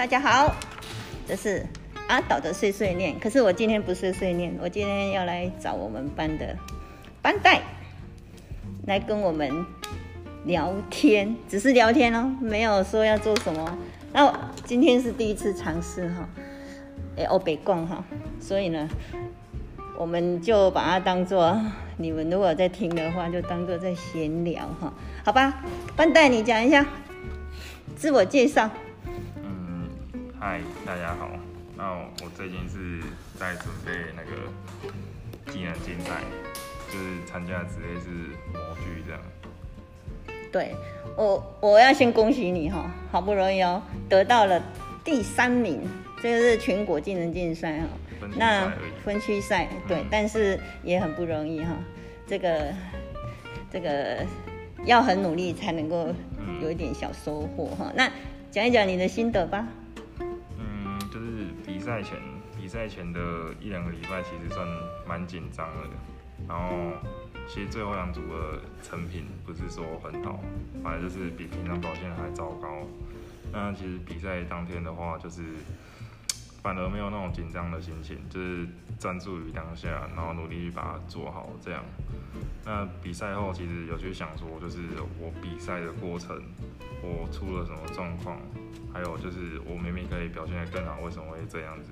大家好，这是阿岛的碎碎念。可是我今天不碎碎念，我今天要来找我们班的班带来跟我们聊天，只是聊天哦，没有说要做什么。那我今天是第一次尝试哈，哎，欧北逛哈，所以呢，我们就把它当做你们如果在听的话，就当做在闲聊哈，好吧？班带你讲一下自我介绍。嗯，嗨，大家好。那我最近是在准备那个技能竞赛，就是参加职业是模具这样。对我，我要先恭喜你哈，好不容易哦，得到了第三名，这个是全国技能竞赛哈。分那分区赛对嗯，但是也很不容易哈。这个这个要很努力才能够嗯有一点小收获哈。那讲一讲你的心得吧。就是比赛前，比赛前的一两个礼拜其实算蛮紧张的。然后，其实最后两组的成品不是说很好，反正就是比平常表现还糟糕。那其实比赛当天的话，就是反而没有那种紧张的心情，就是专注于当下，然后努力去把它做好这样。那比赛后其实有去想说，就是我比赛的过程，我出了什么状况，还有就是我明明可以表现得更好，为什么会这样子？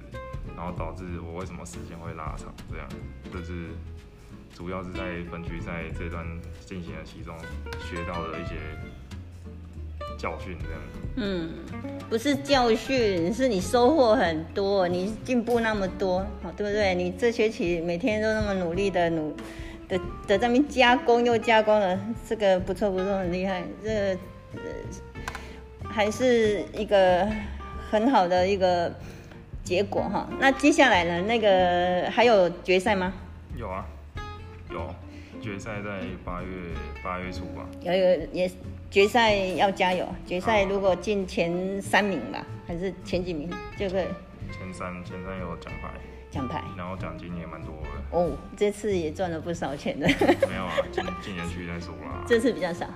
然后导致我为什么时间会拉长？这样，就是主要是在分区赛这段进行的其中学到的一些教训，这样。嗯，不是教训，是你收获很多，你进步那么多，好对不对？你这学期每天都那么努力的努的的在那边加工又加工了，这个不错不错，很厉害，这还是一个很好的一个结果哈。那接下来呢？那个还有决赛吗？有啊，有决赛在八月八月初吧。有有也决赛要加油，决赛如果进前三名吧，还是前几名就可以前三前三有奖牌，奖牌。然后奖金也蛮多的。哦，这次也赚了不少钱的，没有啊，进进园区再说啦。这次比较少，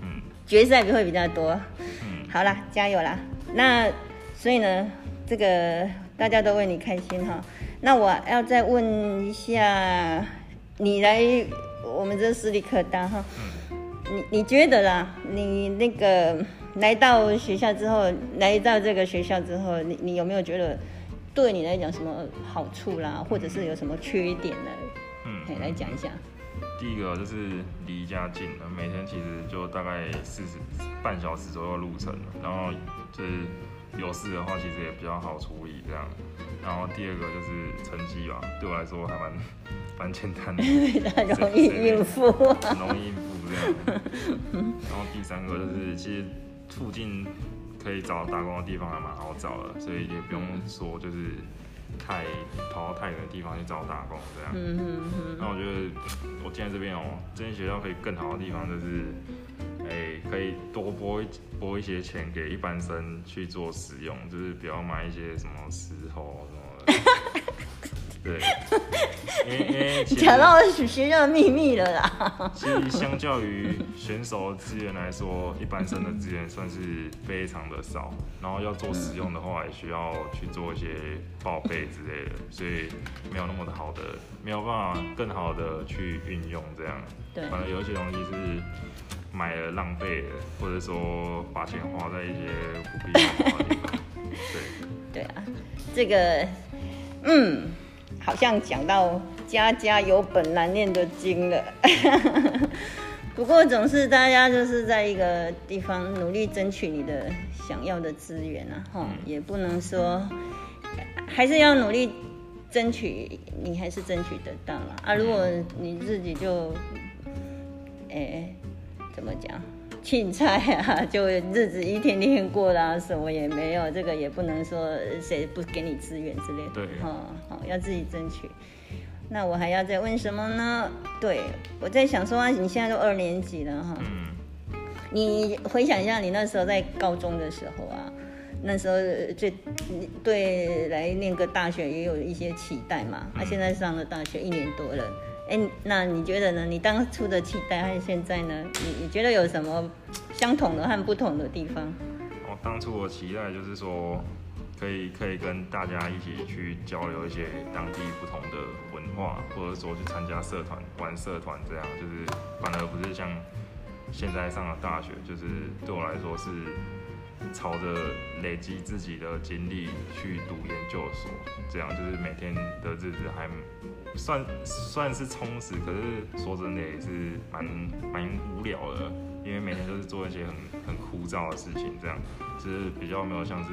嗯决赛会比较多。嗯，好啦，加油啦！那所以呢，这个大家都为你开心哈。那我要再问一下，你来我们这私立课大哈，你你觉得啦？你那个来到学校之后，来到这个学校之后，你你有没有觉得对你来讲什么好处啦，或者是有什么缺点呢？嗯可以来讲一下。第一个就是离家近了，每天其实就大概四十半小时左右路程，然后就是有事的话，其实也比较好处理这样。然后第二个就是成绩吧，对我来说还蛮蛮简单的，比较容易应付。很容易应付这样。然后第三个就是其实附近可以找打工的地方还蛮好找的，所以也不用说就是太跑到太远的地方去找打工这样。嗯嗯嗯。那我觉得我建在这边哦、这间学校可以更好的地方就是，哎、可以多拨一拨一些钱给一般生去做使用，就是不要买一些什么石头什。对，因为因为其实讲到学校的秘密了啦。其实相较于选手的资源来说，一般生的资源算是非常的少，然后要做使用的话，也需要去做一些报备之类的，所以没有那么的好的，没有办法更好的去运用这样。对反正有一些东西是买了浪费了，或者说把钱花在一些不必要的地方。对，对啊，这个，嗯，好像讲到家家有本难念的经了。不过总是大家就是在一个地方努力争取你的想要的资源啊，哈，也不能说，还是要努力争取，你还是争取得到了啊。如果你自己就，哎、怎么讲？青菜啊，就日子一天天过啦、什么也没有，这个也不能说谁不给你资源之类的，对哈，好，要自己争取。那我还要再问什么呢？对我在想说，啊你现在都二年级了哈，嗯，你回想一下，你那时候在高中的时候啊，那时候最对来念个大学也有一些期待嘛。那、现在上了大学一年多了，哎，那你觉得呢？你当初的期待和现在呢？你你觉得有什么相同的和不同的地方？我当初我期待就是说，可以可以跟大家一起去交流一些当地不同的文化，或者说去参加社团、玩社团这样，就是反而不是像现在上了大学，就是对我来说是朝着累积自己的经历去读研究所，这样就是每天的日子还算算是充实，可是说真的也是蛮蛮无聊的，因为每天都是做一些很很枯燥的事情，这样就是比较没有像是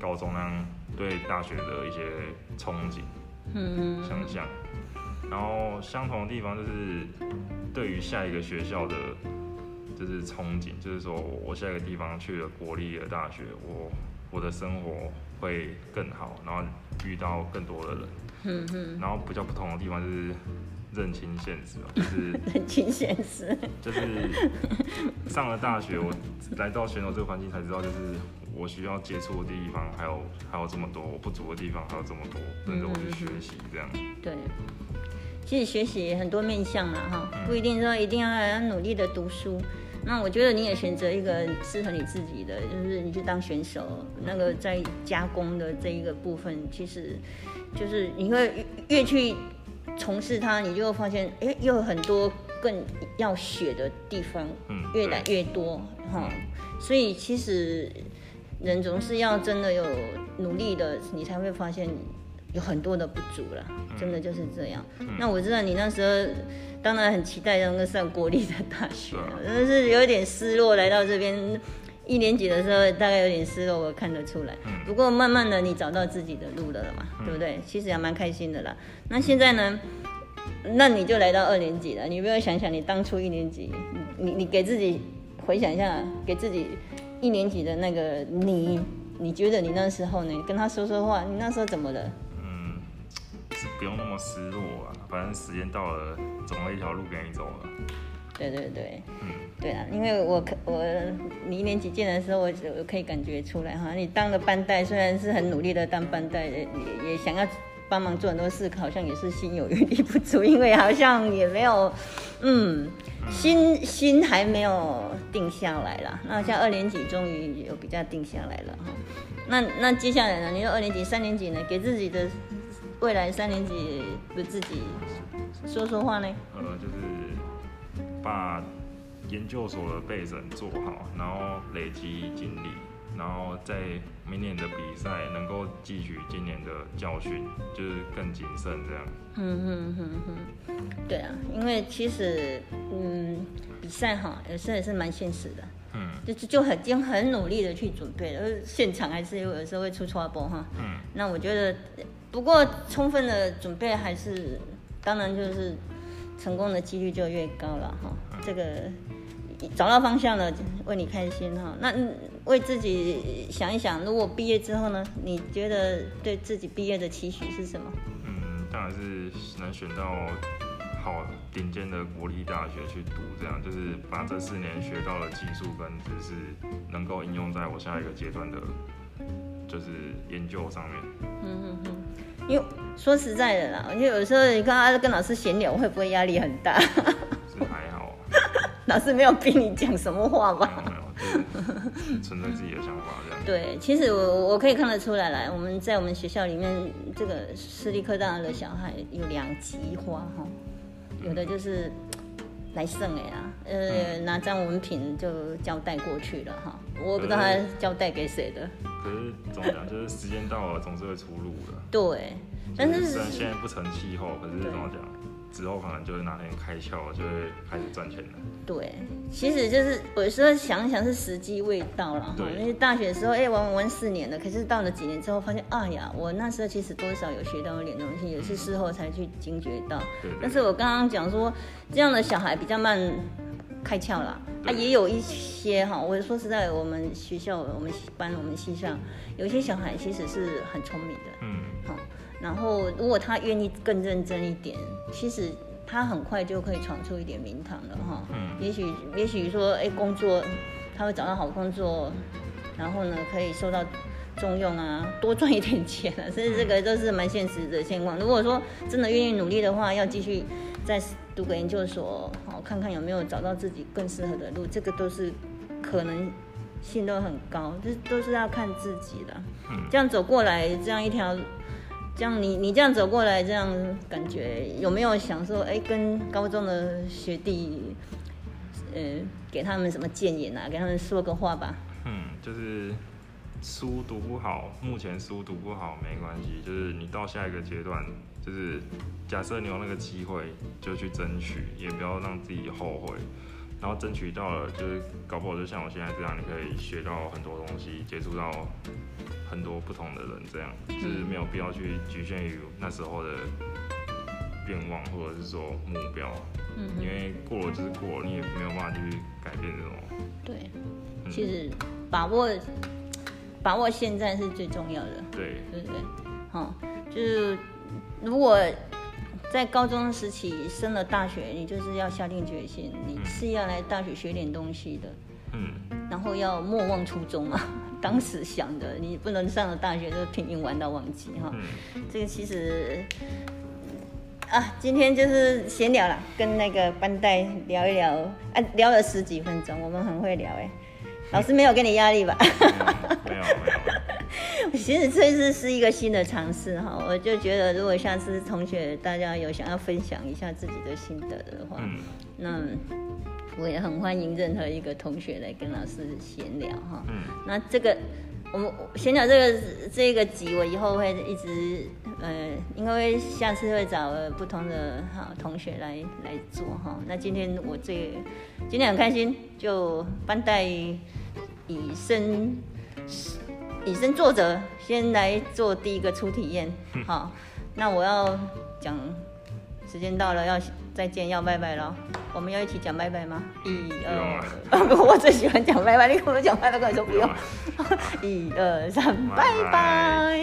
高中那样对大学的一些憧憬。嗯想象。然后相同的地方就是对于下一个学校的，就是憧憬，就是说我下一个地方去了国立的大学，我我的生活会更好，然后遇到更多的人。嗯嗯，然后比较不同的地方就是认清现实哦，就是认清现实。就是上了大学，我来到选手这个环境才知道，就是我需要接触的地方还有还有这么多，我不足的地方还有这么多，等着我去学习这样。对，其实学习很多面向嘛，哈，不一定说一定要很努力的读书。那我觉得你也选择一个适合你自己的，就是你去当选手，那个在加工的这一个部分，其实就是你会越越去从事它，你就会发现，哎，又有很多更要学的地方，嗯越来越多，哈。所以其实人总是要真的有努力的，你才会发现有很多的不足了，真的就是这样。那我知道你那时候当然很期待能够上国立的大学，真的是有点失落。来到这边一年级的时候，大概有点失落，我看得出来。不过慢慢的你找到自己的路了嘛，对不对？其实也蛮开心的啦。那现在呢？那你就来到二年级了，你不要想想你当初一年级，你你你给自己回想一下，给自己一年级的那个你，你觉得你那时候呢？跟他说说话，你那时候怎么了？不用那么失落啊，反正时间到了，总有一条路给你走了。对对对，嗯，对啊，因为我可我你一年级进来的时候，我我可以感觉出来哈，你当了班带，虽然是很努力的当班带，也也想要帮忙做很多事，好像也是心有余力不足，因为好像也没有，嗯，心心还没有定下来啦。那像二年级终于有比较定下来了哈。那那接下来呢？你说二年级、三年级呢？给自己的未来三年级的自己说说话呢？呃，就是把研究所的备审做好，然后累积经历，然后在明年的比赛能够汲取今年的教训，就是更谨慎这样。嗯哼哼哼，对啊，因为其实嗯，比赛哈，有时候也是蛮现实的，嗯就就就很已经很努力的去准备了，而现场还是有有时候会出错波哈。嗯那我觉得，不过充分的准备还是，当然就是成功的几率就越高了哈。这个找到方向了，为你开心哈。那嗯为自己想一想，如果毕业之后呢，你觉得对自己毕业的期许是什么？嗯，当然是能选到好顶尖的国立大学去读，这样就是把这四年学到的技术跟知识能够应用在我下一个阶段的，就是研究上面。嗯嗯嗯，因为说实在的啦，我觉得有时候你刚刚跟老师闲聊，会不会压力很大？是还好，老师没有逼你讲什么话吧？存在自己的想法这样。对，其实我我可以看得出来来，我们在我们学校里面，这个私立科大的小孩有两极化哈，有的就是来胜哎呀，呃，拿张文凭就交代过去了哈，我不知道他交代给谁的。可是怎么讲，就是时间到了总是会出路的。对，但是虽然现在不成气候，可是怎么讲，之后可能就是哪天开窍，就会开始赚钱了。对，其实就是有时候想一想是时机未到了哈。对因为大学的时候，哎、玩玩四年了，可是到了几年之后，发现，哎呀，我那时候其实多少有学到一点东西，也是事后才去惊觉到。对对但是我刚刚讲说，这样的小孩比较慢开窍了。啊，也有一些哈，我说实在，我们学校、我们班、我们系上，有些小孩其实是很聪明的。嗯，好，然后如果他愿意更认真一点，其实他很快就可以闯出一点名堂了哈。嗯也许也许说，哎，工作他会找到好工作，然后呢可以受到重用啊，多赚一点钱啊，所以这个都是蛮现实的现况。如果说真的愿意努力的话，要继续再读个研究所，好看看有没有找到自己更适合的路，这个都是可能性都很高，这都是要看自己的。嗯这样走过来，这样一条，这样你你这样走过来，这样感觉有没有想说，哎，跟高中的学弟，呃，给他们什么建言啊？给他们说个话吧。嗯，就是书读不好，目前书读不好没关系，就是你到下一个阶段，就是假设你有那个机会，就去争取，也不要让自己后悔。然后争取到了，就是搞不好就像我现在这样，你可以学到很多东西，接触到很多不同的人，这样就是没有必要去局限于那时候的愿望或者是说目标，嗯因为过了就是过了，你也没有办法去改变这种。对，嗯其实把握把握现在是最重要的。对，对不对？好、就是如果在高中时期升了大学，你就是要下定决心，你是要来大学学点东西的，嗯，然后要莫忘初衷嘛。当时想的，你不能上了大学就拼命玩到忘记哈。嗯，这个其实啊，今天就是闲聊了，跟那个班代聊一聊啊，聊了十几分钟，我们很会聊哎。老师没有给你压力吧？没有没有没有，其实这次是一个新的尝试哈，我就觉得如果下次同学大家有想要分享一下自己的心得的话，嗯那我也很欢迎任何一个同学来跟老师闲聊哈。嗯那这个我们闲聊这个这个集，我以后会一直呃，应该会下次会找呃不同的哈同学来来做哈。那今天我最今天很开心，就班代以身以身作则，先来做第一个初体验。好，那我要讲，时间到了，要再见，要拜拜了。我们要一起讲拜拜吗？一二，了 我最喜欢讲拜拜，你跟我讲拜拜，跟我说不用。一二三，拜拜拜